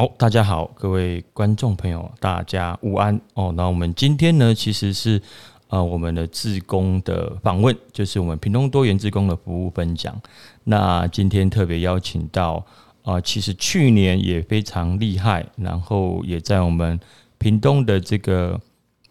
好，大家好，各位观众朋友，大家午安哦。那我们今天呢，其实是呃我们的志工的访问，就是我们屏东多元志工的服务分享。那今天特别邀请到啊，其实去年也非常厉害，然后也在我们屏东的这个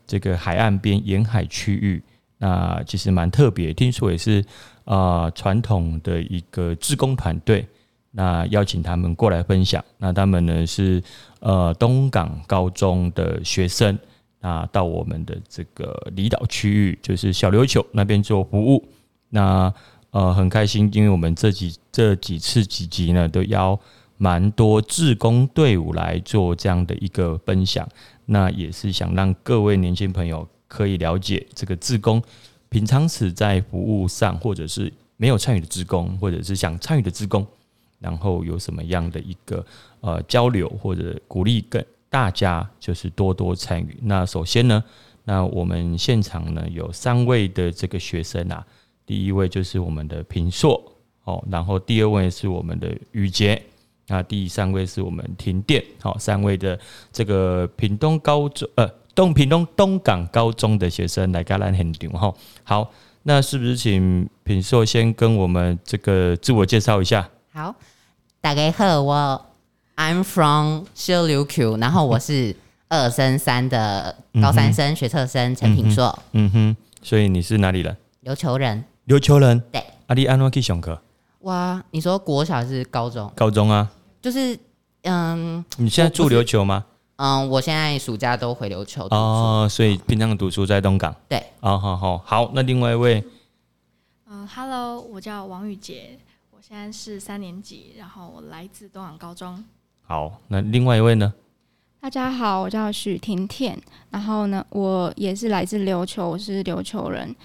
这个海岸边沿海区域，那其实蛮特别，听说也是啊传统的一个志工团队。那邀请他们过来分享。那他们呢是呃东港高中的学生，那到我们的这个离岛区域，就是小琉球那边做服务。那呃很开心，因为我们这几这几次几集呢，都邀蛮多志工队伍来做这样的一个分享。那也是想让各位年轻朋友可以了解这个志工平常时在服务上，或者是没有参与的志工，或者是想参与的志工。然后有什么样的一个呃交流或者鼓励，跟大家就是多多参与。那首先呢，那我们现场呢有三位的这个学生啊，第一位就是我们的平硕哦，然后第二位是我们的宇杰，那第三位是我们停电，好，三位的这个屏东高中呃东屏东东港高中的学生来跟咱很牛哈。好，那是不是请品硕先跟我们这个自我介绍一下？好，大家好，我 I'm from 小琉球，然后我是二升三的高三生学测生陈品硕。嗯哼，所以你是哪里人？琉球人。琉球人。对。阿弟安诺去上课。哇，你说国小还是高中？高中啊。就是嗯。你现在住琉球吗？嗯，我现在暑假都回琉球。哦，所以平常读书在东港。对。哦，好好好，那另外一位。嗯，Hello，我叫王宇杰。现在是三年级，然后我来自东港高中。好，那另外一位呢？大家好，我叫许婷婷，然后呢，我也是来自琉球，我是琉球人，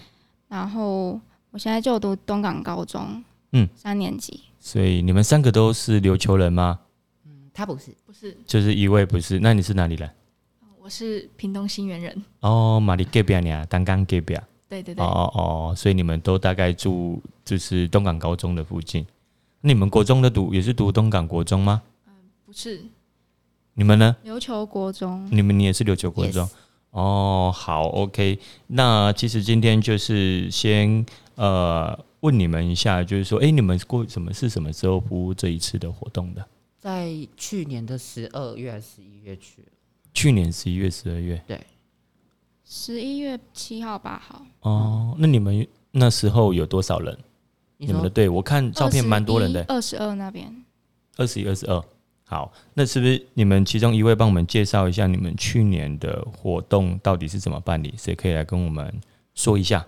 然后我现在就读东港高中，嗯，三年级。所以你们三个都是琉球人吗？嗯，他不是，不是，就是一位不是。那你是哪里人？我是屏东新园人。哦，马里隔壁呢？单刚隔壁。对对对。哦哦哦，所以你们都大概住就是东港高中的附近。你们国中的读也是读东港国中吗？嗯，不是。你们呢？琉球国中。你们你也是琉球国中？哦，好，OK。那其实今天就是先呃问你们一下，就是说，哎，你们过什么是什么时候服务这一次的活动的？在去年的十二月、十一月去。去年十一月、十二月。对。十一月七号、八号。哦，那你们那时候有多少人？你们的队，我看照片蛮多人的。二十二那边，二十一、二十二。好，那是不是你们其中一位帮我们介绍一下你们去年的活动到底是怎么办理？谁可以来跟我们说一下？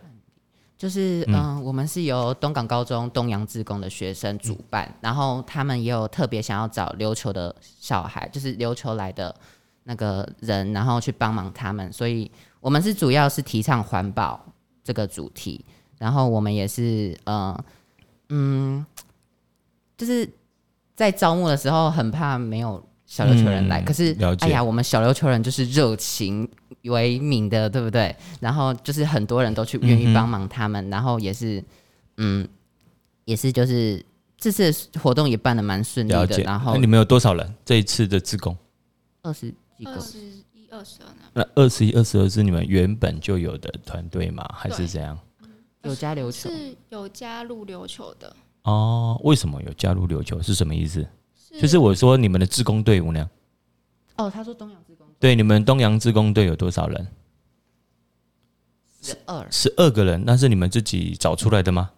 就是嗯，我们是由东港高中东洋自工的学生主办，然后他们也有特别想要找琉球的小孩，就是琉球来的那个人，然后去帮忙他们。所以我们是主要是提倡环保这个主题，然后我们也是呃。嗯，就是在招募的时候很怕没有小琉球人来，可是哎呀，我们小琉球人就是热情为名的，对不对？然后就是很多人都去愿意帮忙他们，然后也是嗯，也是就是这次活动也办的蛮顺利的。然后你们有多少人？这一次的自工二十几个，二十一、二十二那二十一、二十二是你们原本就有的团队吗？还是怎样？有加琉球是有加入琉球的哦？为什么有加入琉球？是什么意思？就是我说你们的自工队伍呢？哦，他说东洋自工对，你们东洋自工队有多少人？十二，十二个人，那是你们自己找出来的吗？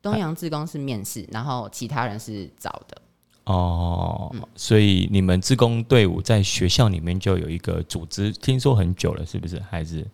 东洋自工是面试，然后其他人是找的。哦，所以你们自工队伍在学校里面就有一个组织，听说很久了，是不是？还是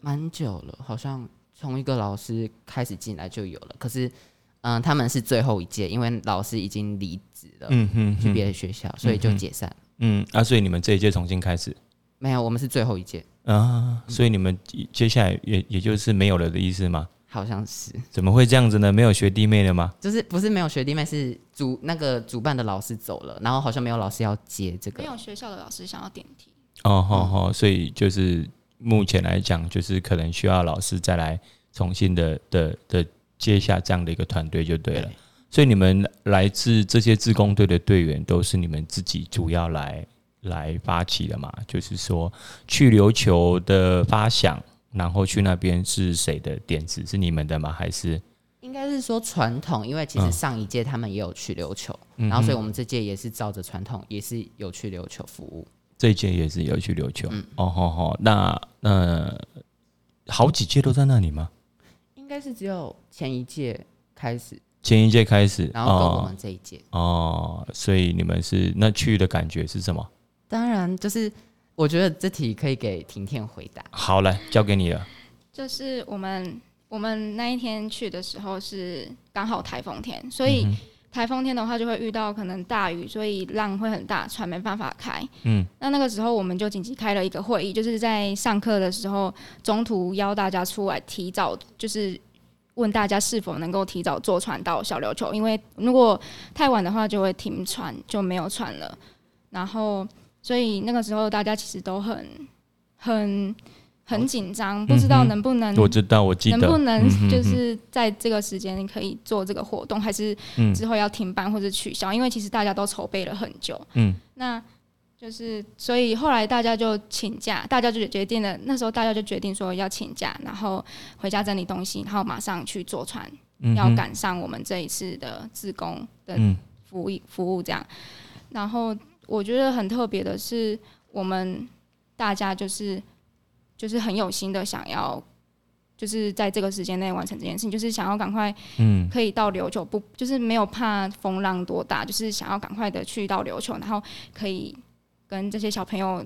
蛮久了，好像。从一个老师开始进来就有了，可是，嗯，他们是最后一届，因为老师已经离职了，嗯哼，去别的学校，所以就解散。嗯，啊，所以你们这一届重新开始？没有，我们是最后一届啊，所以你们接下来也也就是没有了的意思吗？好像是。怎么会这样子呢？没有学弟妹了吗？就是不是没有学弟妹，是主那个主办的老师走了，然后好像没有老师要接这个，没有学校的老师想要点题。哦，好好，所以就是。目前来讲，就是可能需要老师再来重新的的的接下这样的一个团队就对了。所以你们来自这些自工队的队员都是你们自己主要来来发起的嘛？就是说去琉球的发想，然后去那边是谁的点子？是你们的吗？还是应该是说传统？因为其实上一届他们也有去琉球，然后所以我们这届也是照着传统，也是有去琉球服务。这一届也是有去琉球。哦吼吼，那那好几届都在那里吗？应该是只有前一届开始。前一届开始，然后跟我们这一届哦，所以你们是那去的感觉是什么？当然，就是我觉得这题可以给婷婷回答。好，来交给你了。就是我们我们那一天去的时候是刚好台风天，所以台风天的话就会遇到可能大雨，所以浪会很大，船没办法开。嗯，那那个时候我们就紧急开了一个会议，就是在上课的时候中途邀大家出来提早就是。问大家是否能够提早坐船到小琉球，因为如果太晚的话就会停船，就没有船了。然后，所以那个时候大家其实都很、很、很紧张，不知道能不能，我知道，我记得能不能就是在这个时间可以做这个活动，还是之后要停办或者取消？因为其实大家都筹备了很久。嗯，那。就是，所以后来大家就请假，大家就决定了。那时候大家就决定说要请假，然后回家整理东西，然后马上去坐船，要赶上我们这一次的自工的服务服务这样。然后我觉得很特别的是，我们大家就是就是很有心的想要，就是在这个时间内完成这件事情，就是想要赶快，嗯，可以到琉球，不就是没有怕风浪多大，就是想要赶快的去到琉球，然后可以。跟这些小朋友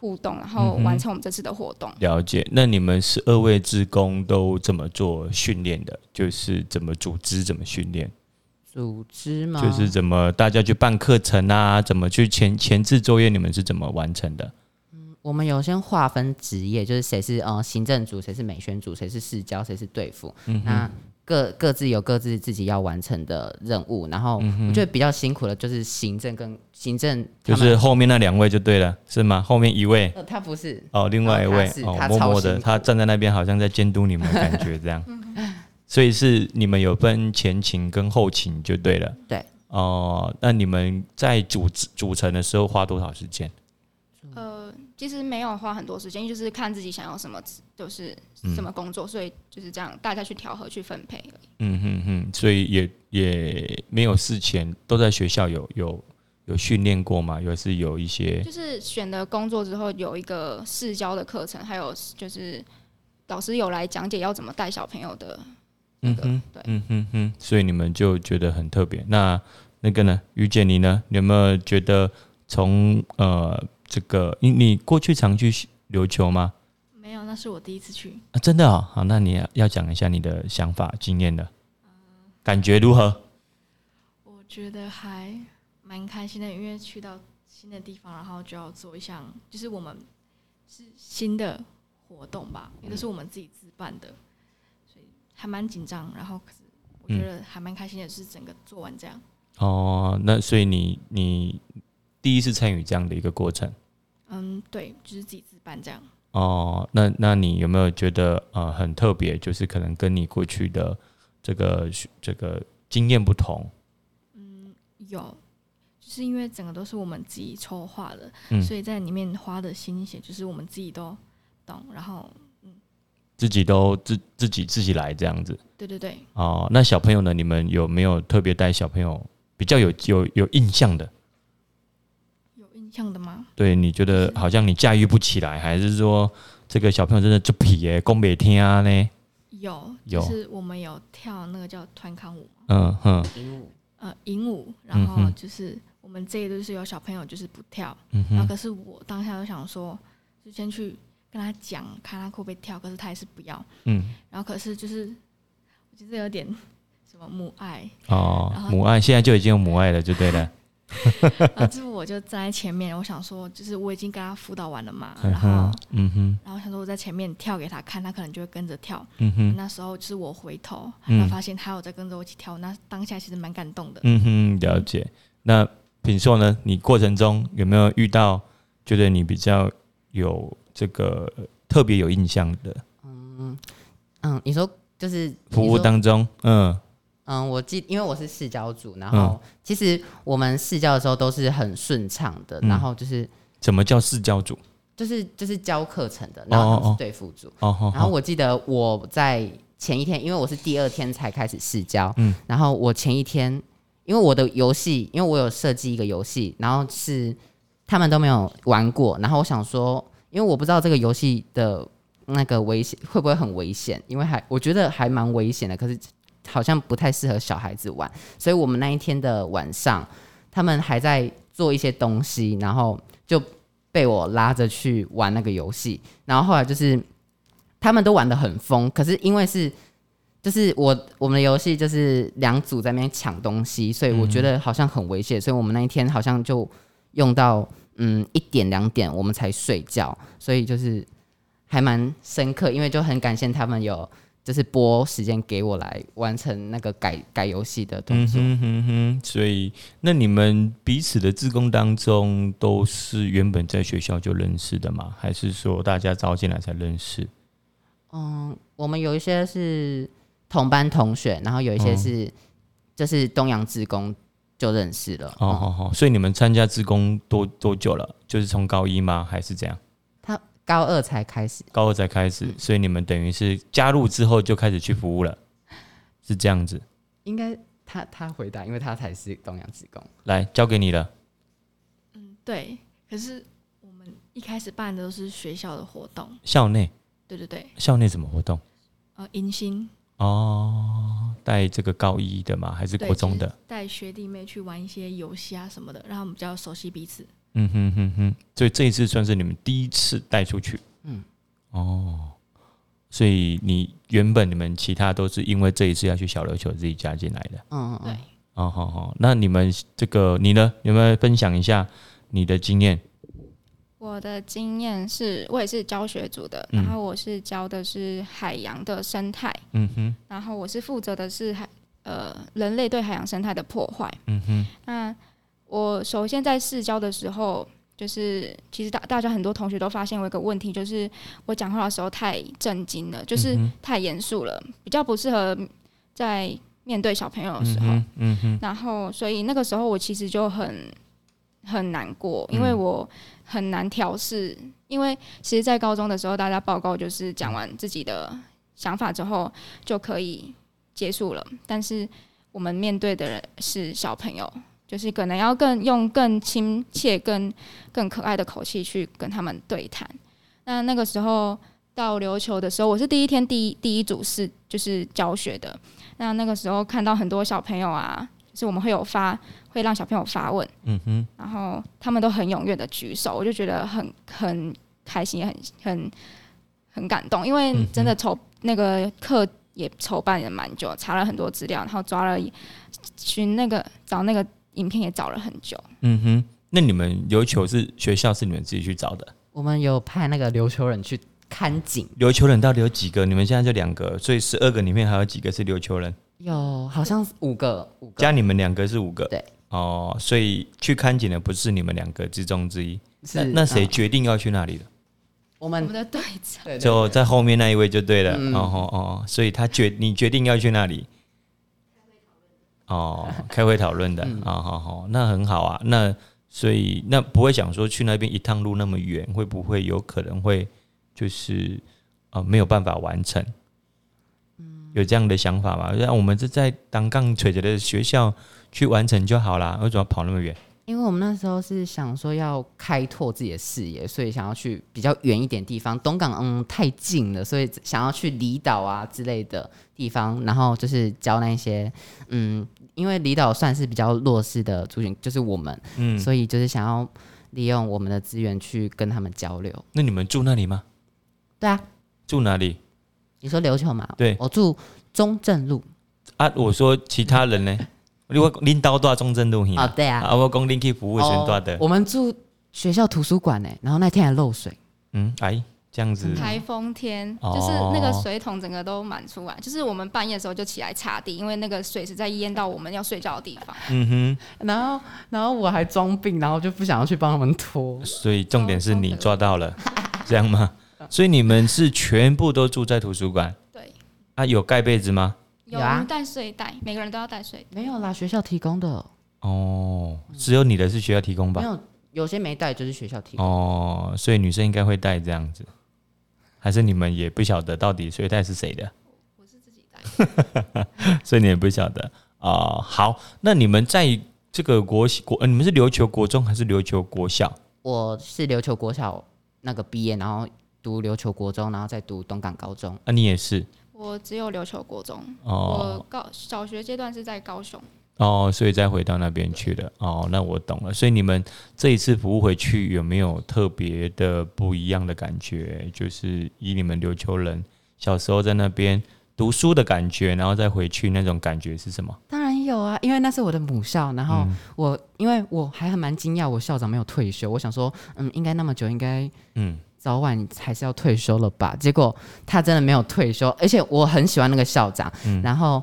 互动，然后完成我们这次的活动。了解。那你们十二位职工都怎么做训练的？就是怎么组织，怎么训练？组织嘛？就是怎么大家去办课程啊？怎么去前前置作业？你们是怎么完成的？嗯，我们有先划分职业，就是谁是呃行政组，谁是美宣组，谁是市交，谁是对付。嗯那各各自有各自自己要完成的任务，然后我觉得比较辛苦的就是行政跟行政，就是后面那两位就对了，是吗？后面一位，呃，他不是哦，另外一位哦，默默的，他站在那边好像在监督你们的感觉这样，所以是你们有分前勤跟后勤就对了，对哦，那你们在组组成的时候花多少时间？其实没有花很多时间，就是看自己想要什么，就是什么工作，所以就是这样，大家去调和去分配而已。嗯哼哼，所以也也没有事前都在学校有有有训练过嘛，有是有一些，就是选了工作之后有一个试教的课程，还有就是老师有来讲解要怎么带小朋友的。嗯哼，对，嗯哼哼，所以你们就觉得很特别。那那个呢，于姐你呢，有没有觉得从呃？这个你你过去常去琉球吗？没有，那是我第一次去啊！真的啊，好，那你要讲一下你的想法、经验的，感觉如何？我觉得还蛮开心的，因为去到新的地方，然后就要做一项，就是我们是新的活动吧，也都是我们自己自办的，所以还蛮紧张。然后可是我觉得还蛮开心的，是整个做完这样。哦，那所以你你。第一次参与这样的一个过程，嗯，对，就是自己自办这样。哦，那那你有没有觉得呃很特别？就是可能跟你过去的这个这个经验不同？嗯，有，就是因为整个都是我们自己筹划的，所以在里面花的心血就是我们自己都懂，然后嗯，自己都自自己自己来这样子。对对对。哦，那小朋友呢？你们有没有特别带小朋友比较有有有印象的？像的吗？对，你觉得好像你驾驭不起来，还是说这个小朋友真的就皮耶，攻北天啊呢？有，就是我们有跳那个叫团康舞嗯哼，银舞，呃，银舞，然后就是我们这一队是有小朋友就是不跳，然后可是我当下就想说，就先去跟他讲，看他会不会跳，可是他还是不要，嗯，然后可是就是我觉得有点什么母爱。哦，母爱现在就已经有母爱了，就对了。然后我就站在前面，我想说，就是我已经跟他辅导完了嘛，然后，嗯哼，然后想说我在前面跳给他看，他可能就会跟着跳。嗯哼，那时候就是我回头，然后发现他有在跟着我一起跳，那当下其实蛮感动的。嗯哼，了解。那品硕呢？你过程中有没有遇到觉得你比较有这个特别有印象的？嗯嗯，你说就是服务当中，嗯。嗯，我记，因为我是试教组，然后其实我们试教的时候都是很顺畅的，然后就是什么叫试教组？就是就是教课程的，然后是对副组。哦然后我记得我在前一天，因为我是第二天才开始试教，嗯，然后我前一天，因为我的游戏，因为我有设计一个游戏，然后是他们都没有玩过，然后我想说，因为我不知道这个游戏的那个危险会不会很危险，因为还我觉得还蛮危险的，可是好像不太适合小孩子玩，所以我们那一天的晚上，他们还在做一些东西，然后就。被我拉着去玩那个游戏，然后后来就是他们都玩的很疯，可是因为是就是我我们的游戏就是两组在那边抢东西，所以我觉得好像很危险，所以我们那一天好像就用到嗯一点两点我们才睡觉，所以就是还蛮深刻，因为就很感谢他们有。就是拨时间给我来完成那个改改游戏的动作。嗯哼哼，所以那你们彼此的自工当中都是原本在学校就认识的吗？还是说大家招进来才认识？嗯，我们有一些是同班同学，然后有一些是就是东阳自工就认识了。哦哦哦，所以你们参加自工多多久了？就是从高一吗？还是怎样？高二才开始，高二才开始，所以你们等于是加入之后就开始去服务了，是这样子。应该他他回答，因为他才是东阳职工。来，交给你了。嗯，对。可是我们一开始办的都是学校的活动，校内。对对对。校内什么活动？呃，迎新。哦，带这个高一的吗？还是国中的？带学弟妹去玩一些游戏啊什么的，让他们比较熟悉彼此。嗯哼哼哼，所以这一次算是你们第一次带出去。嗯，哦，所以你原本你们其他都是因为这一次要去小琉球自己加进来的。嗯嗯，对。哦好好，那你们这个你呢？有没有分享一下你的经验？我的经验是我也是教学组的，然后我是教的是海洋的生态。嗯哼，然后我是负责的是海呃人类对海洋生态的破坏。嗯哼，那。我首先在试教的时候，就是其实大大家很多同学都发现我一个问题，就是我讲话的时候太震惊了，就是太严肃了，比较不适合在面对小朋友的时候。嗯哼。然后，所以那个时候我其实就很很难过，因为我很难调试。因为其实，在高中的时候，大家报告就是讲完自己的想法之后就可以结束了，但是我们面对的人是小朋友。就是可能要更用更亲切、更更可爱的口气去跟他们对谈。那那个时候到琉球的时候，我是第一天第一第一组是就是教学的。那那个时候看到很多小朋友啊，就是我们会有发会让小朋友发问，嗯哼，然后他们都很踊跃的举手，我就觉得很很开心，也很很很感动，因为真的筹那个课也筹办也蛮久，查了很多资料，然后抓了寻那个找那个。影片也找了很久。嗯哼，那你们琉球是学校是你们自己去找的？我们有派那个琉球人去看景。琉球人到底有几个？你们现在就两个，所以十二个里面还有几个是琉球人？有，好像五个，五个加你们两个是五个。对，哦，所以去看景的不是你们两个之中之一。是，那谁决定要去那里的？我们的队长就在后面那一位就对了。哦哦哦，所以他决你决定要去那里。哦，开会讨论的啊，好好，那很好啊。那所以那不会想说去那边一趟路那么远，会不会有可能会就是呃没有办法完成？有这样的想法吗？那我们是在单杠垂直的学校去完成就好啦，为什么要跑那么远？因为我们那时候是想说要开拓自己的视野，所以想要去比较远一点地方。东港嗯太近了，所以想要去离岛啊之类的地方，然后就是教那些嗯，因为离岛算是比较弱势的族群，就是我们，嗯，所以就是想要利用我们的资源去跟他们交流。那你们住那里吗？对啊，住哪里？你说琉球嘛？对，我住中正路。啊，我说其他人呢？你我拎刀多中正路啊？对啊，啊我讲拎去服务全多的。我们住学校图书馆呢，然后那天还漏水。嗯，哎，这样子。台风天就是那个水桶整个都满出来，就是我们半夜的时候就起来擦地，因为那个水是在淹到我们要睡觉的地方。嗯哼，然后然后我还装病，然后就不想要去帮他们拖。所以重点是你抓到了，这样吗？所以你们是全部都住在图书馆？对。啊，有盖被子吗？有啊，带睡袋，每个人都要带睡。没有啦，学校提供的。哦，只有你的是学校提供吧？没有，有些没带就是学校提供。哦，所以女生应该会带这样子，还是你们也不晓得到底睡袋是谁的？我是自己带，所以你也不晓得啊。好，那你们在这个国国，你们是琉球国中还是琉球国小？我是琉球国小那个毕业，然后读琉球国中，然后再读东港高中。啊，你也是？我只有琉球国中，我高小学阶段是在高雄。哦，所以再回到那边去了。哦，那我懂了。所以你们这一次服务回去有没有特别的不一样的感觉？就是以你们琉球人小时候在那边读书的感觉，然后再回去那种感觉是什么？当然有啊，因为那是我的母校。然后我因为我还很蛮惊讶，我校长没有退休。我想说，嗯，应该那么久，应该嗯早晚你还是要退休了吧？结果他真的没有退休，而且我很喜欢那个校长。嗯然后。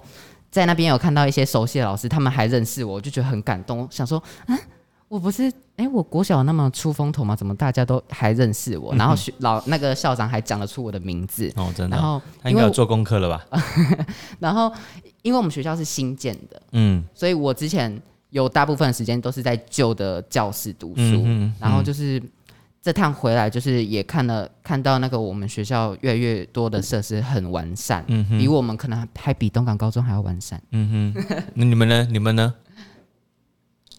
在那边有看到一些熟悉的老师，他们还认识我，我就觉得很感动。想说，啊，我不是，哎，我国小那么出风头吗？怎么大家都还认识我？然后学老那个校长还讲得出我的名字哦，真的。然后他应该有做功课了吧？然后因为我们学校是新建的，嗯，所以我之前有大部分时间都是在旧的教室读书，嗯然后就是。这趟回来就是也看了看到那个我们学校越来越多的设施很完善，嗯哼比我们可能还比东港高中还要完善。嗯哼，那你们呢？你们呢？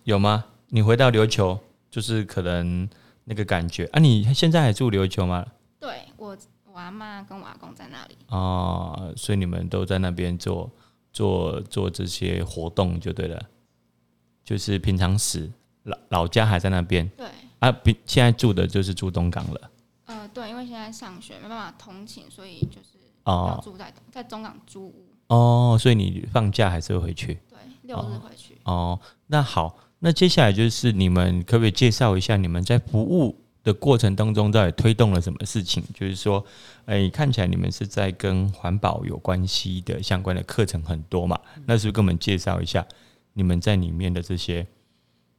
有吗？你回到琉球就是可能那个感觉啊？你现在还住琉球吗？对我，我阿妈跟我阿公在那里。哦，所以你们都在那边做做做这些活动就对了，就是平常时老老家还在那边。对。啊，比现在住的就是住东港了。呃，对，因为现在上学没办法通勤，所以就是哦住在在中港租屋。哦，所以你放假还是会回去？对，六日回去。哦，那好，那接下来就是你们可不可以介绍一下你们在服务的过程当中到底推动了什么事情？就是说，哎，看起来你们是在跟环保有关系的相关的课程很多嘛？那是不是跟我们介绍一下你们在里面的这些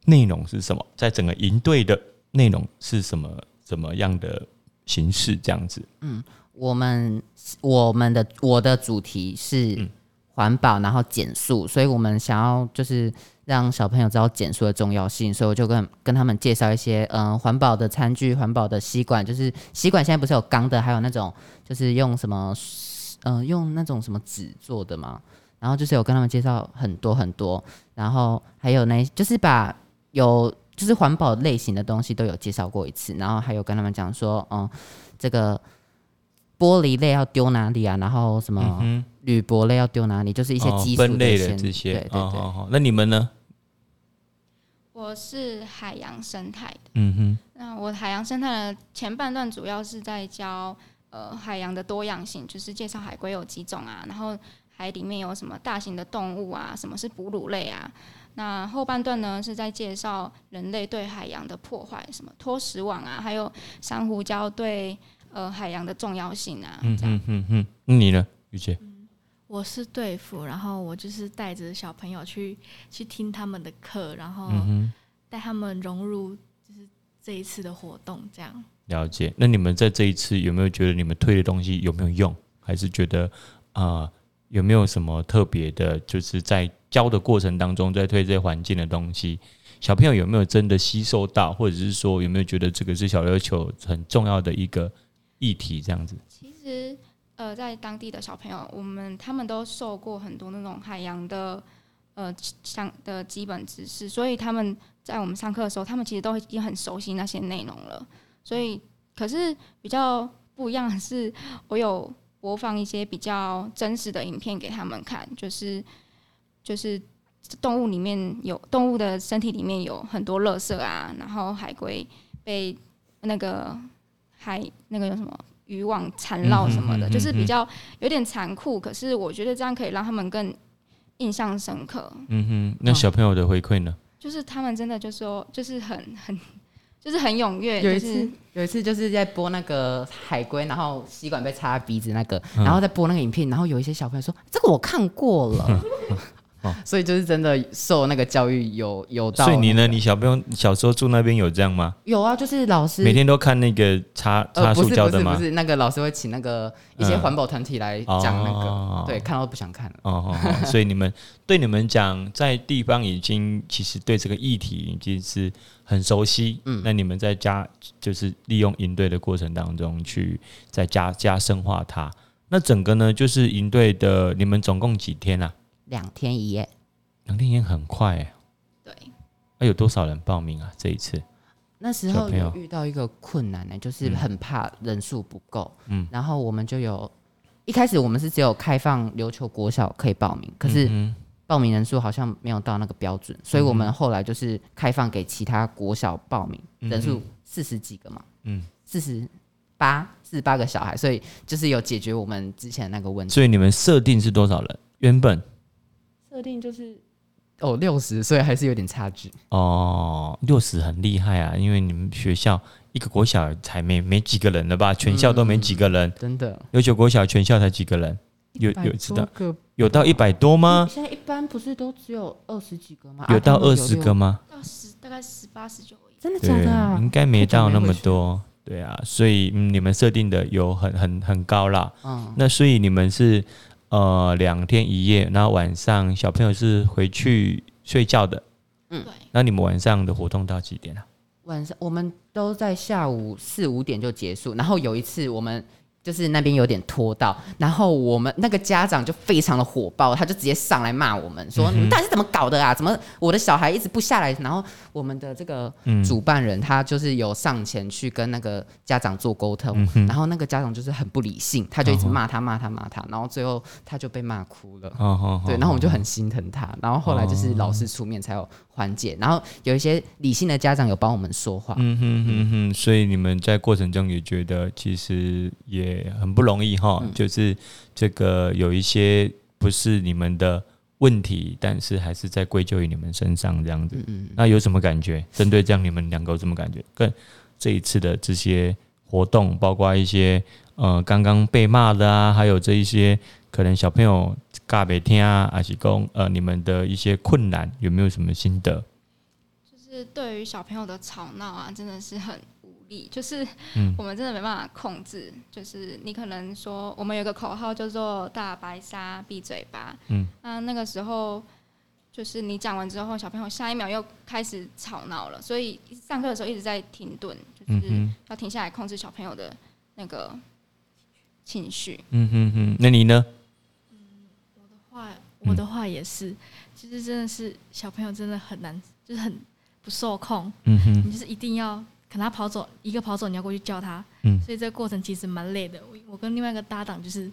内容是什么？在整个营队的。内容是什么？怎么样的形式？这样子？嗯，我们我们的我的主题是环保，然后减速，所以我们想要就是让小朋友知道减速的重要性，所以我就跟跟他们介绍一些嗯环保的餐具、环保的吸管，就是吸管现在不是有钢的，还有那种就是用什么嗯用那种什么纸做的嘛，然后就是有跟他们介绍很多很多，然后还有那就是把有。就是环保类型的东西都有介绍过一次，然后还有跟他们讲说，嗯，这个玻璃类要丢哪里啊？然后什么铝箔类要丢哪里？就是一些基础类的这些。对对对。那你们呢？我是海洋生态的。嗯哼。那我海洋生态的前半段主要是在教呃海洋的多样性，就是介绍海龟有几种啊，然后海里面有什么大型的动物啊，什么是哺乳类啊。那后半段呢，是在介绍人类对海洋的破坏，什么脱石网啊，还有珊瑚礁对呃海洋的重要性啊。嗯嗯嗯嗯，你呢，雨姐？我是队服，然后我就是带着小朋友去去听他们的课，然后带他们融入就是这一次的活动，这样。了解。那你们在这一次有没有觉得你们推的东西有没有用？还是觉得啊？有没有什么特别的？就是在教的过程当中，在推这些环境的东西，小朋友有没有真的吸收到，或者是说有没有觉得这个是小琉球很重要的一个议题？这样子。其实，呃，在当地的小朋友，我们他们都受过很多那种海洋的呃相的基本知识，所以他们在我们上课的时候，他们其实都已经很熟悉那些内容了。所以，可是比较不一样的是，我有。播放一些比较真实的影片给他们看，就是就是动物里面有动物的身体里面有很多垃圾啊，然后海龟被那个海那个有什么渔网缠绕什么的，就是比较有点残酷。可是我觉得这样可以让他们更印象深刻。嗯哼，那小朋友的回馈呢？就是他们真的就说，就是很很。就是很踊跃。有一次，有一次就是在播那个海龟，然后吸管被插鼻子那个，然后再播那个影片，然后有一些小朋友说：“这个我看过了。” 所以就是真的受那个教育有有到。所以你呢？你小朋友小时候住那边有这样吗？有啊，就是老师每天都看那个擦擦塑胶的吗？不是，那个老师会请那个一些环保团体来讲那个，对，看到不想看了。哦哦，所以你们对你们讲，在地方已经其实对这个议题已经是很熟悉。嗯，那你们在家就是利用营队的过程当中去再加加深化它。那整个呢，就是营队的你们总共几天啊？两天一夜，两天一夜很快哎。对，那有多少人报名啊？这一次那时候有遇到一个困难呢，就是很怕人数不够。嗯，然后我们就有一开始我们是只有开放琉球国小可以报名，可是报名人数好像没有到那个标准，所以我们后来就是开放给其他国小报名，人数四十几个嘛。嗯，四十八四十八个小孩，所以就是有解决我们之前那个问题。所以你们设定是多少人？原本？设定就是哦六十，所以还是有点差距哦。六十很厉害啊，因为你们学校一个国小才没没几个人了吧？全校都没几个人，真的。有九国小全校才几个人？有有知道？有到一百多吗？现在一般不是都只有二十几个吗？有到二十个吗？到十大概十八十九真的假的？应该没到那么多。对啊，所以你们设定的有很很很高啦。嗯，那所以你们是。呃，两天一夜，然后晚上小朋友是回去睡觉的。嗯，对。那你们晚上的活动到几点啊？晚上我们都在下午四五点就结束，然后有一次我们。就是那边有点拖到，然后我们那个家长就非常的火爆，他就直接上来骂我们，说你们到底是怎么搞的啊？怎么我的小孩一直不下来？然后我们的这个主办人他就是有上前去跟那个家长做沟通，然后那个家长就是很不理性，他就一直骂他骂他骂他，然后最后他就被骂哭了。对，然后我们就很心疼他，然后后来就是老师出面才有缓解，然后有一些理性的家长有帮我们说话。嗯哼哼哼，所以你们在过程中也觉得其实也。很不容易哈，就是这个有一些不是你们的问题，但是还是在归咎于你们身上这样子。那有什么感觉？针对这样，你们两个有什么感觉？跟这一次的这些活动，包括一些呃刚刚被骂的啊，还有这一些可能小朋友尬别听啊，还是讲呃你们的一些困难，有没有什么心得？就是对于小朋友的吵闹啊，真的是很无力。就是我们真的没办法控制，就是你可能说我们有个口号叫做“大白鲨闭嘴巴”，嗯，那那个时候就是你讲完之后，小朋友下一秒又开始吵闹了，所以上课的时候一直在停顿，就是要停下来控制小朋友的那个情绪。嗯哼哼，那你呢？嗯，我的话，也是，其实真的是小朋友真的很难，就是很不受控。嗯哼，你就是一定要。可能他跑走，一个跑走，你要过去叫他，嗯，所以这个过程其实蛮累的。我我跟另外一个搭档就是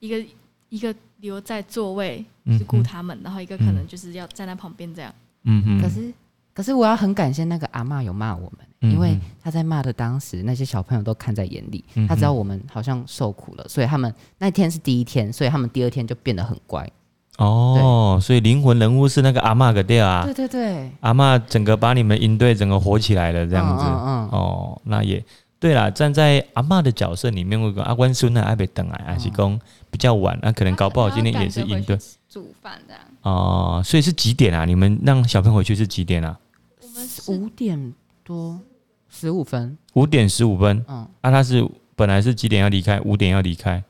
一个一个留在座位去顾他们，然后一个可能就是要站在旁边这样。嗯哼。可是可是我要很感谢那个阿妈有骂我们，因为他在骂的当时，那些小朋友都看在眼里，他知道我们好像受苦了，所以他们那天是第一天，所以他们第二天就变得很乖。哦，所以灵魂人物是那个阿妈个调啊，对对对，阿妈整个把你们营队整个火起来了这样子，哦，那也对啦，站在阿妈的角色里面，我跟阿关孙呢还被等啊，还是讲比较晚，那可能搞不好今天也是营队煮饭这样。哦，所以是几点啊？你们让小朋友回去是几点啊？我们是五点多十五分，五点十五分，嗯，啊，他是本来是几点要离开？五点要离开。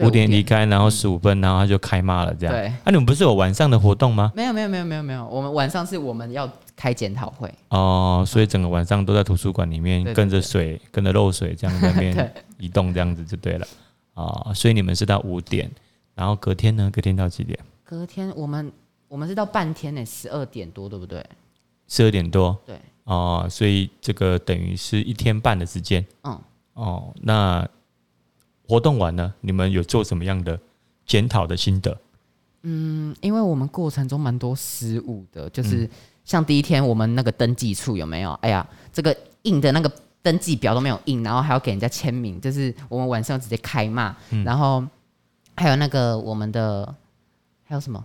五点离开，然后十五分，然后他就开骂了，这样。对。那你们不是有晚上的活动吗？没有，没有，没有，没有，没有。我们晚上是我们要开检讨会。哦，所以整个晚上都在图书馆里面，跟着水，跟着漏水，这样在那边 移动，这样子就对了。哦，所以你们是到五点，然后隔天呢？隔天到几点？隔天我们我们是到半天呢，十二点多，对不对？十二点多。对。哦，所以这个等于是一天半的时间。嗯。哦，那。活动完了，你们有做什么样的检讨的心得？嗯，因为我们过程中蛮多失误的，就是像第一天我们那个登记处有没有？哎呀，这个印的那个登记表都没有印，然后还要给人家签名，就是我们晚上直接开骂。然后还有那个我们的还有什么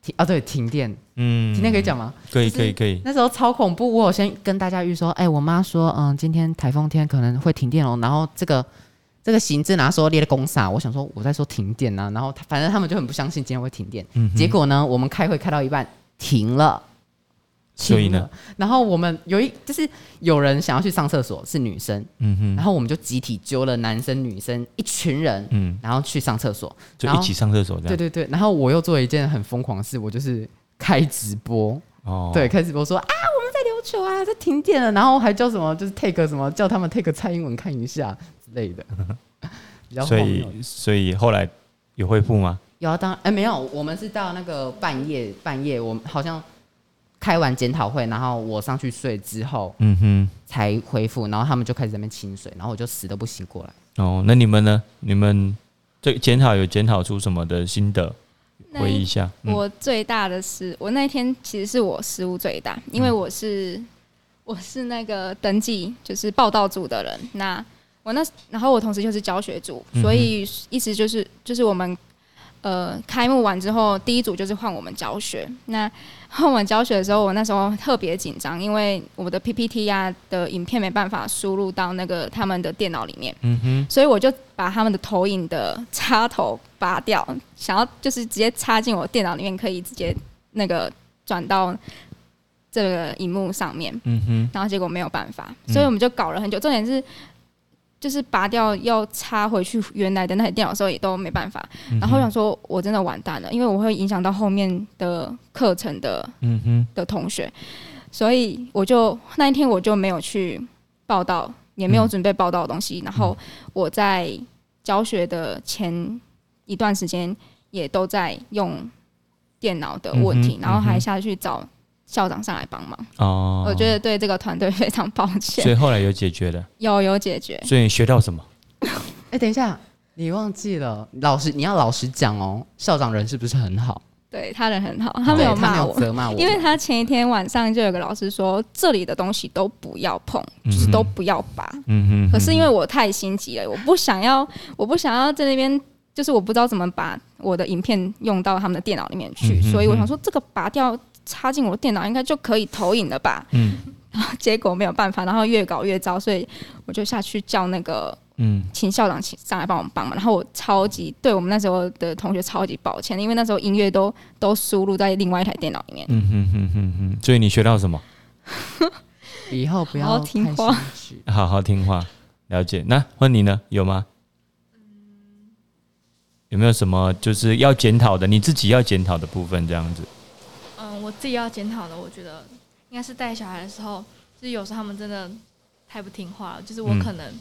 停啊？对，停电。嗯，今天可以讲吗？可以，可以，可以。那时候超恐怖，我有先跟大家预说，哎，我妈说，嗯，今天台风天可能会停电哦。然后这个。这个行政啊说列的公啥，我想说我在说停电啊，然后他反正他们就很不相信今天会停电，结果呢，我们开会开到一半停了。所以呢，然后我们有一就是有人想要去上厕所，是女生，嗯哼，然后我们就集体揪了男生女生一群人，嗯，然后去上厕所，就一起上厕所这样。对对对，然后我又做了一件很疯狂的事，我就是开直播，哦，对，开直播说啊，我们在琉球啊，在停电了，然后还叫什么，就是 take 什么，叫他们 take 蔡英文看一下之类的，比较所以所以后来有恢复吗？有啊，当哎没有，我们是到那个半夜半夜，我们好像。开完检讨会，然后我上去睡之后，嗯哼，才恢复。然后他们就开始在那边清水，然后我就死都不醒过来。哦，那你们呢？你们这检讨有检讨出什么的心得？回忆一下。我最大的是，我那天其实是我失误最大，因为我是我是那个登记就是报道组的人。那我那然后我同时就是教学组，所以意思就是就是我们。呃，开幕完之后，第一组就是换我们教学。那换我们教学的时候，我那时候特别紧张，因为我的 PPT 呀的影片没办法输入到那个他们的电脑里面。嗯哼。所以我就把他们的投影的插头拔掉，想要就是直接插进我电脑里面，可以直接那个转到这个荧幕上面。嗯哼。然后结果没有办法，所以我们就搞了很久。重点是。就是拔掉要插回去原来的那台电脑的时候也都没办法，然后想说我真的完蛋了，因为我会影响到后面的课程的的同学，所以我就那一天我就没有去报道，也没有准备报道的东西，然后我在教学的前一段时间也都在用电脑的问题，然后还下去找。校长上来帮忙哦，我觉得对这个团队非常抱歉。所以后来有解决的，有有解决。所以你学到什么？哎，等一下，你忘记了，老师你要老实讲哦。校长人是不是很好？对他人很好，他没有骂我，责骂我，因为他前一天晚上就有个老师说，这里的东西都不要碰，就是都不要拔。嗯哼。可是因为我太心急了，我不想要，我不想要在那边，就是我不知道怎么把我的影片用到他们的电脑里面去，所以我想说这个拔掉。插进我电脑应该就可以投影了吧？嗯，然 后结果没有办法，然后越搞越糟，所以我就下去叫那个嗯，请校长请上来帮我们帮忙。然后我超级对我们那时候的同学超级抱歉，因为那时候音乐都都输入在另外一台电脑里面。嗯哼哼哼哼，所以你学到什么？以后不要听话，好好听话，了解。那问你呢？有吗？有没有什么就是要检讨的？你自己要检讨的部分，这样子。我自己要检讨的，我觉得应该是带小孩的时候，就是有时候他们真的太不听话了。就是我可能，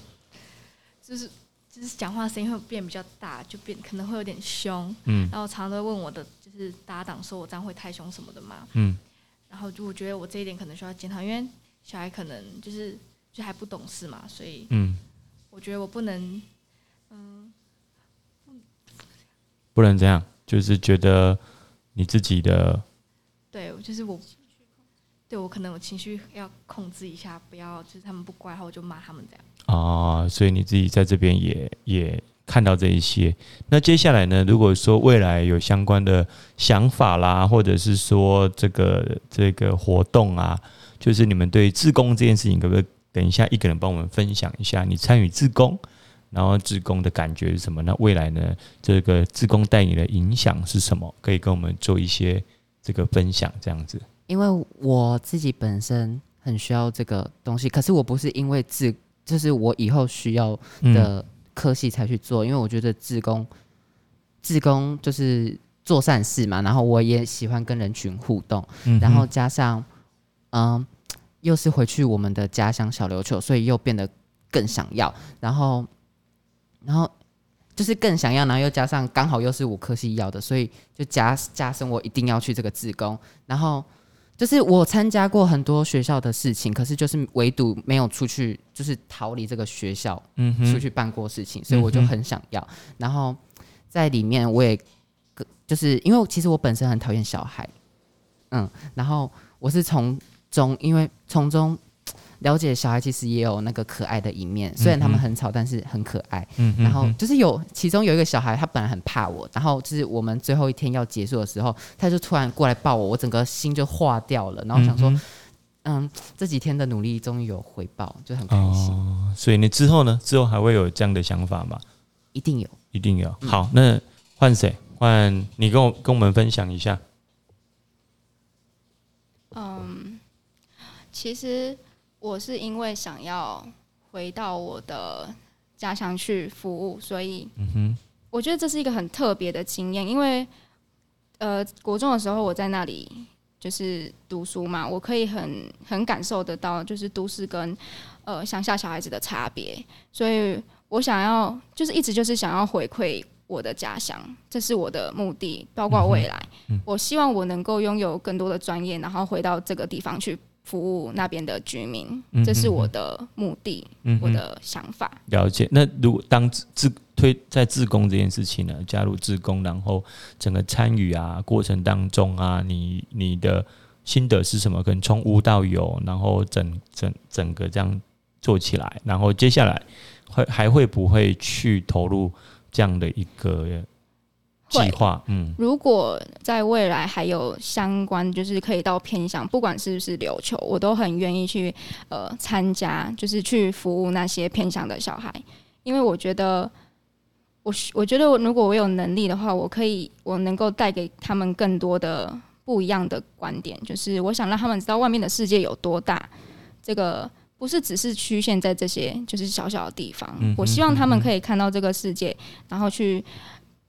就是就是讲话声音会变比较大，就变可能会有点凶。嗯。然后常常都问我的就是搭档说，我这样会太凶什么的嘛。嗯。然后就我觉得我这一点可能需要检讨，因为小孩可能就是就还不懂事嘛，所以嗯，我觉得我不能嗯，不能这样，就是觉得你自己的。对，就是我，对我可能我情绪要控制一下，不要就是他们不乖，然后我就骂他们这样。哦，所以你自己在这边也也看到这一些。那接下来呢？如果说未来有相关的想法啦，或者是说这个这个活动啊，就是你们对自工这件事情，可不可以等一下一个人帮我们分享一下你参与自工，然后自工的感觉是什么？那未来呢？这个自工带你的影响是什么？可以跟我们做一些。这个分享这样子，因为我自己本身很需要这个东西，可是我不是因为自，就是我以后需要的科系才去做，因为我觉得自工，自工就是做善事嘛，然后我也喜欢跟人群互动，然后加上，嗯，又是回去我们的家乡小琉球，所以又变得更想要，然后，然后。就是更想要，然后又加上刚好又是我科系要的，所以就加加深我一定要去这个自工。然后就是我参加过很多学校的事情，可是就是唯独没有出去，就是逃离这个学校，嗯，出去办过事情，所以我就很想要。然后在里面我也，就是因为其实我本身很讨厌小孩，嗯，然后我是从中，因为从中。了解小孩其实也有那个可爱的一面，虽然他们很吵，但是很可爱。嗯然后就是有其中有一个小孩，他本来很怕我，然后就是我们最后一天要结束的时候，他就突然过来抱我，我整个心就化掉了。然后想说，嗯，这几天的努力终于有回报，就很开心。哦，所以你之后呢？之后还会有这样的想法吗？一定有，一定有。好，那换谁？换你跟我跟我们分享一下。嗯，其实我是因为想要回到我的家乡去服务，所以我觉得这是一个很特别的经验，因为呃，国中的时候我在那里就是读书嘛，我可以很很感受得到，就是都市跟呃乡下小孩子的差别，所以我想要就是一直就是想要回馈。我的家乡，这是我的目的，包括未来。我希望我能够拥有更多的专业，然后回到这个地方去服务那边的居民，这是我的目的，我的想法。了解。那如果当自推在自工这件事情呢，加入自工，然后整个参与啊过程当中啊，你你的心得是什么？可能从无到有，然后整整整个这样做起来，然后接下来会还会不会去投入？这样的一个计划，嗯，如果在未来还有相关，就是可以到偏向，不管是不是琉球，我都很愿意去呃参加，就是去服务那些偏向的小孩，因为我觉得，我我觉得如果我有能力的话，我可以，我能够带给他们更多的不一样的观点，就是我想让他们知道外面的世界有多大，这个。不是只是局限在这些就是小小的地方，我希望他们可以看到这个世界，然后去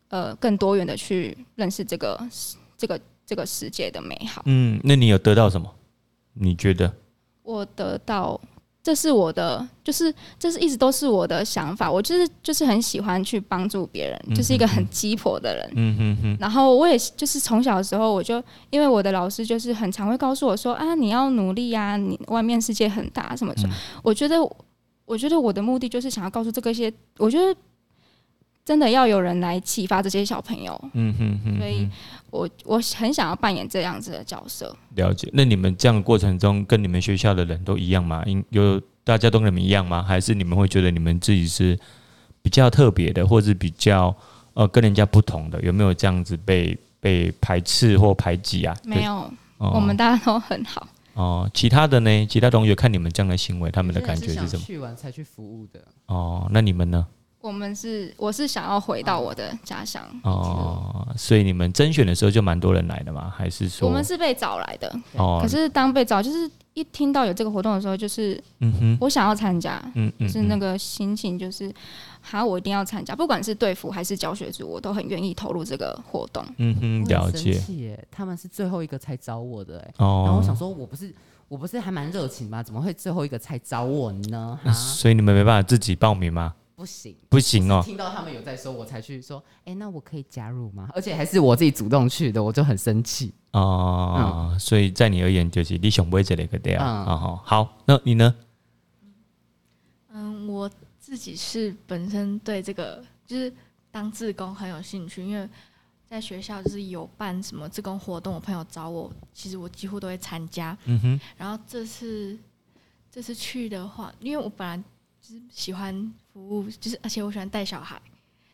呃更多元的去认识这个这个这个世界的美好。嗯，那你有得到什么？你觉得？我得到。这是我的，就是这是一直都是我的想法。我就是就是很喜欢去帮助别人，就是一个很鸡婆的人。嗯哼哼。然后我也就是从小的时候，我就因为我的老师就是很常会告诉我说啊，你要努力呀，你外面世界很大什么什么。我觉得，我觉得我的目的就是想要告诉这个些，我觉得。真的要有人来启发这些小朋友，嗯哼哼，所以我我很想要扮演这样子的角色。了解，那你们这样的过程中，跟你们学校的人都一样吗？有大家都跟你们一样吗？还是你们会觉得你们自己是比较特别的，或者比较呃跟人家不同的？有没有这样子被被排斥或排挤啊？没有，我们大家都很好。哦，其他的呢？其他同学看你们这样的行为，他们的感觉是什么？去完才去服务的。哦，那你们呢？我们是，我是想要回到我的家乡哦，所以你们甄选的时候就蛮多人来的吗？还是说我们是被找来的？哦，可是当被找，就是一听到有这个活动的时候，就是嗯哼，我想要参加，嗯嗯，是那个心情，就是好，我一定要参加，不管是队服还是教学组，我都很愿意投入这个活动。嗯哼，了解。他们是最后一个才找我的，哎，哦，然后我想说，我不是。我不是还蛮热情吗？怎么会最后一个才找我呢？所以你们没办法自己报名吗？不行，不行哦。听到他们有在说，我才去说，哎，那我可以加入吗？而且还是我自己主动去的，我就很生气哦。所以在你而言，就是你想不会这里个对啊。好，好，那你呢？嗯，我自己是本身对这个就是当志工很有兴趣，因为。在学校就是有办什么志工活动，我朋友找我，其实我几乎都会参加。嗯哼。然后这次这次去的话，因为我本来就是喜欢服务，就是而且我喜欢带小孩，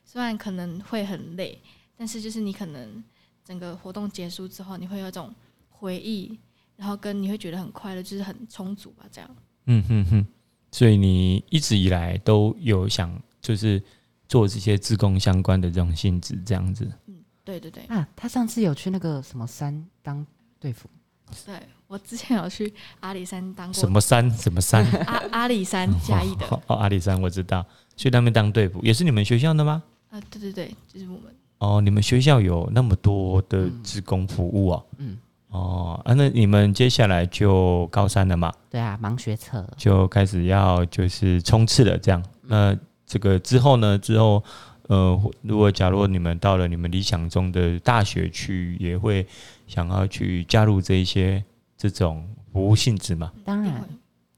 虽然可能会很累，但是就是你可能整个活动结束之后，你会有一种回忆，然后跟你会觉得很快乐，就是很充足吧，这样。嗯哼哼。所以你一直以来都有想就是做这些自工相关的这种性质，这样子。嗯对对对啊！他上次有去那个什么山当队服，对我之前有去阿里山当过。什么山？什么山？阿阿里山嘉义的哦，阿里山我知道，去那边当队服也是你们学校的吗？啊，对对对，就是我们。哦，你们学校有那么多的职工服务哦。嗯。哦啊，那你们接下来就高三了嘛？对啊，忙学测就开始要就是冲刺了，这样。那这个之后呢？之后。呃，如果假如你们到了你们理想中的大学去，也会想要去加入这一些这种服务性质吗？当然。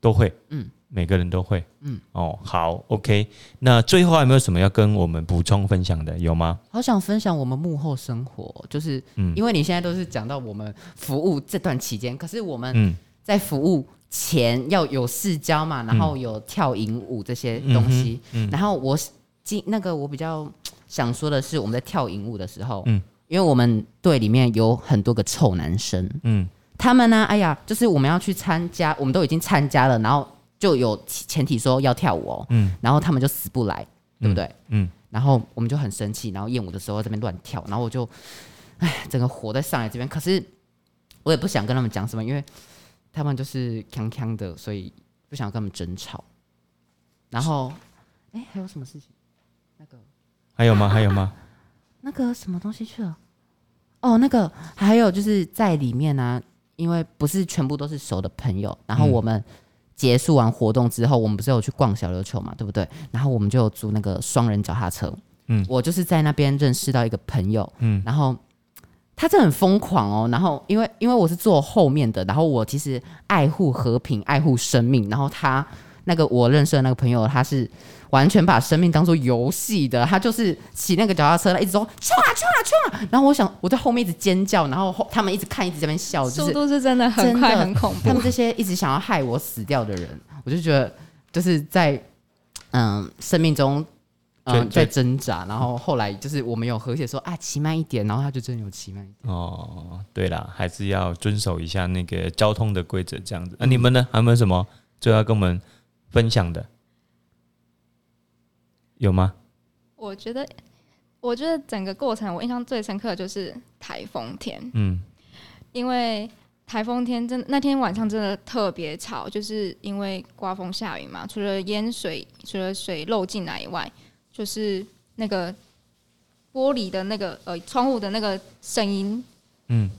都会，嗯，每个人都会，嗯，哦，好，OK。那最后还有没有什么要跟我们补充分享的？有吗？好想分享我们幕后生活，就是，嗯，因为你现在都是讲到我们服务这段期间，可是我们在服务前要有试交嘛，然后有跳引舞这些东西，嗯，然后我。今那个我比较想说的是，我们在跳引舞的时候，嗯，因为我们队里面有很多个臭男生，嗯，他们呢，哎呀，就是我们要去参加，我们都已经参加了，然后就有前提说要跳舞哦，嗯，然后他们就死不来，对不对？嗯，然后我们就很生气，然后艳舞的时候这边乱跳，然后我就，哎，整个火在上来这边，可是我也不想跟他们讲什么，因为他们就是锵锵的，所以不想跟他们争吵。然后，哎，还有什么事情？那个还有吗？还有吗？那个什么东西去了？哦，那个还有就是在里面呢。因为不是全部都是熟的朋友，然后我们结束完活动之后，我们不是有去逛小琉球嘛，对不对？然后我们就租那个双人脚踏车。嗯，我就是在那边认识到一个朋友，嗯，然后他这很疯狂哦。然后因为因为我是坐后面的，然后我其实爱护和平、爱护生命，然后他。那个我认识的那个朋友，他是完全把生命当做游戏的，他就是骑那个脚踏车，他一直说冲啊冲啊冲啊！然后我想我在后面一直尖叫，然后后他们一直看，一直在那边笑，速度是真的很快很恐怖。他们这些一直想要害我死掉的人，我就觉得就是在嗯生命中嗯在挣扎，然后后来就是我们有和谐说啊骑慢一点，然后他就真的有骑慢一点。哦，对了，还是要遵守一下那个交通的规则，这样子。那你们呢？还有没有什么最后要跟我们？分享的有吗？我觉得，我觉得整个过程我印象最深刻的就是台风天。嗯，因为台风天真那天晚上真的特别吵，就是因为刮风下雨嘛。除了淹水，除了水漏进来以外，就是那个玻璃的那个呃窗户的那个声音。嗯。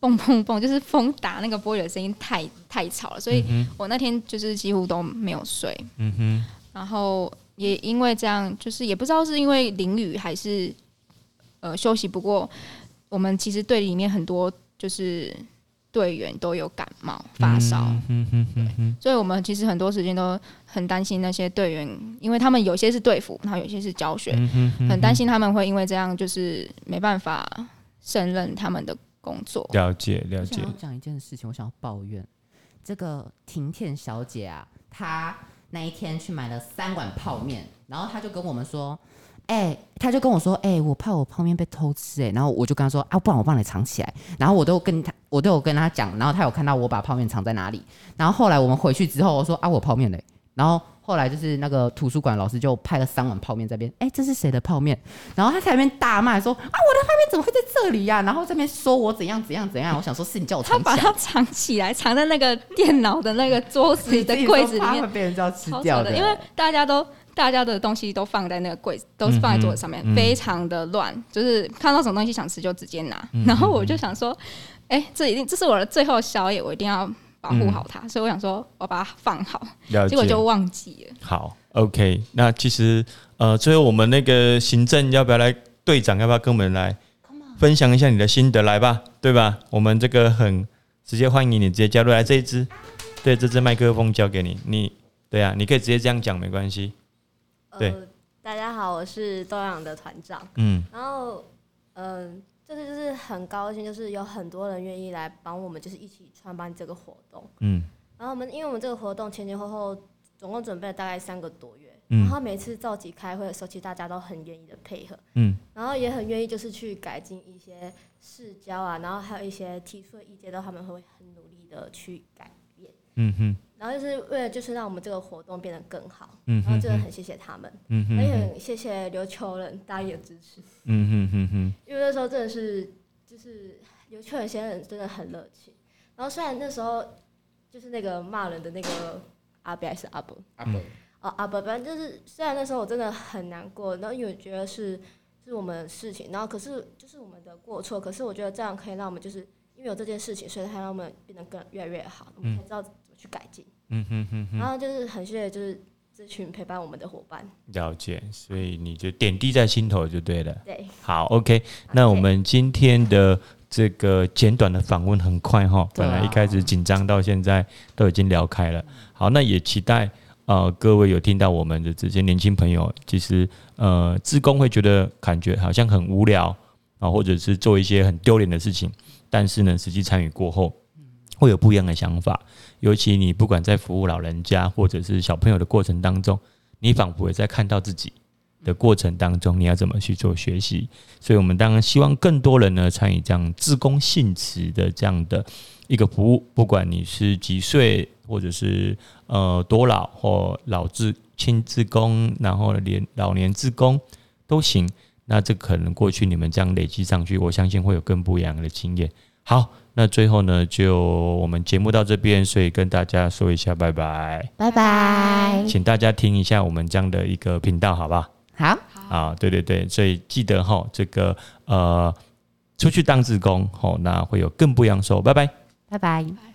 砰砰砰！就是风打那个玻璃的声音太太吵了，所以我那天就是几乎都没有睡。嗯哼，然后也因为这样，就是也不知道是因为淋雨还是呃休息不过，我们其实队里面很多就是队员都有感冒发烧。嗯哼哼哼，所以我们其实很多时间都很担心那些队员，因为他们有些是队服，然后有些是教学，很担心他们会因为这样就是没办法胜任他们的。工作了解了解。讲一件事情，我想要抱怨这个婷婷小姐啊，她那一天去买了三碗泡面，然后他就跟我们说：“哎，他就跟我说，哎，我怕我泡面被偷吃，哎。”然后我就跟他说：“啊，不然我帮你藏起来。”然后我都跟他，我都有跟他讲，然后他有看到我把泡面藏在哪里。然后后来我们回去之后，我说：“啊，我泡面嘞。”然后。后来就是那个图书馆老师就派了三碗泡面在边，哎，这是谁的泡面？然后他在那边大骂说：“啊，我的泡面怎么会在这里呀？”然后这边说我怎样怎样怎样。我想说，是你叫我藏起来。他把它藏起来，藏在那个电脑的那个桌子的柜子里面，被人家吃掉的。因为大家都大家的东西都放在那个柜子，都是放在桌子上面，非常的乱。就是看到什么东西想吃就直接拿。然后我就想说，哎，这一定这是我的最后宵夜，我一定要。保护好它，所以我想说，我把它放好，结果就忘记了。好，OK。那其实，呃，最后我们那个行政要不要来？队长要不要跟我们来分享一下你的心得？来吧，对吧？我们这个很直接欢迎你，直接加入来这一支。对，这支麦克风交给你，你对啊，你可以直接这样讲，没关系。对，大家好，我是东阳的团长。嗯，然后，嗯。这次就是很高兴，就是有很多人愿意来帮我们，就是一起创办这个活动。嗯，然后我们因为我们这个活动前前后后总共准备了大概三个多月，然后每次召集开会的时候，其实大家都很愿意的配合。嗯，然后也很愿意就是去改进一些市郊啊，然后还有一些提出的意见，都他们会很努力的去改变。嗯哼。然后就是为了就是让我们这个活动变得更好，然后真的很谢谢他们，也很谢谢琉球人大力的支持。嗯哼哼哼，因为那时候真的是就是琉球人先人真的很热情，然后虽然那时候就是那个骂人的那个阿伯还是阿伯阿伯哦阿伯，反正就是虽然那时候我真的很难过，然后因为觉得是是我们的事情，然后可是就是我们的过错，可是我觉得这样可以让我们就是因为有这件事情，所以才让我们变得更越来越好，我们才知道怎么去改进。嗯哼哼哼，然后就是很谢谢，就是这群陪伴我们的伙伴。了解，所以你就点滴在心头就对了。对，好，OK。那我们今天的这个简短的访问很快哈，本来一开始紧张，到现在都已经聊开了。好，那也期待呃各位有听到我们的这些年轻朋友，其实呃自工会觉得感觉好像很无聊啊，或者是做一些很丢脸的事情，但是呢，实际参与过后。会有不一样的想法，尤其你不管在服务老人家或者是小朋友的过程当中，你仿佛也在看到自己的过程当中，你要怎么去做学习？所以我们当然希望更多人呢参与这样自工性质的这样的一个服务，不管你是几岁，或者是呃多老或老自亲自工，然后连老年自工都行。那这可能过去你们这样累积上去，我相信会有更不一样的经验。好，那最后呢，就我们节目到这边，所以跟大家说一下拜拜，拜拜，请大家听一下我们这样的一个频道，好不好？好，啊，对对对，所以记得哈，这个呃，出去当志工，哦，那会有更不一样收，拜拜，拜拜。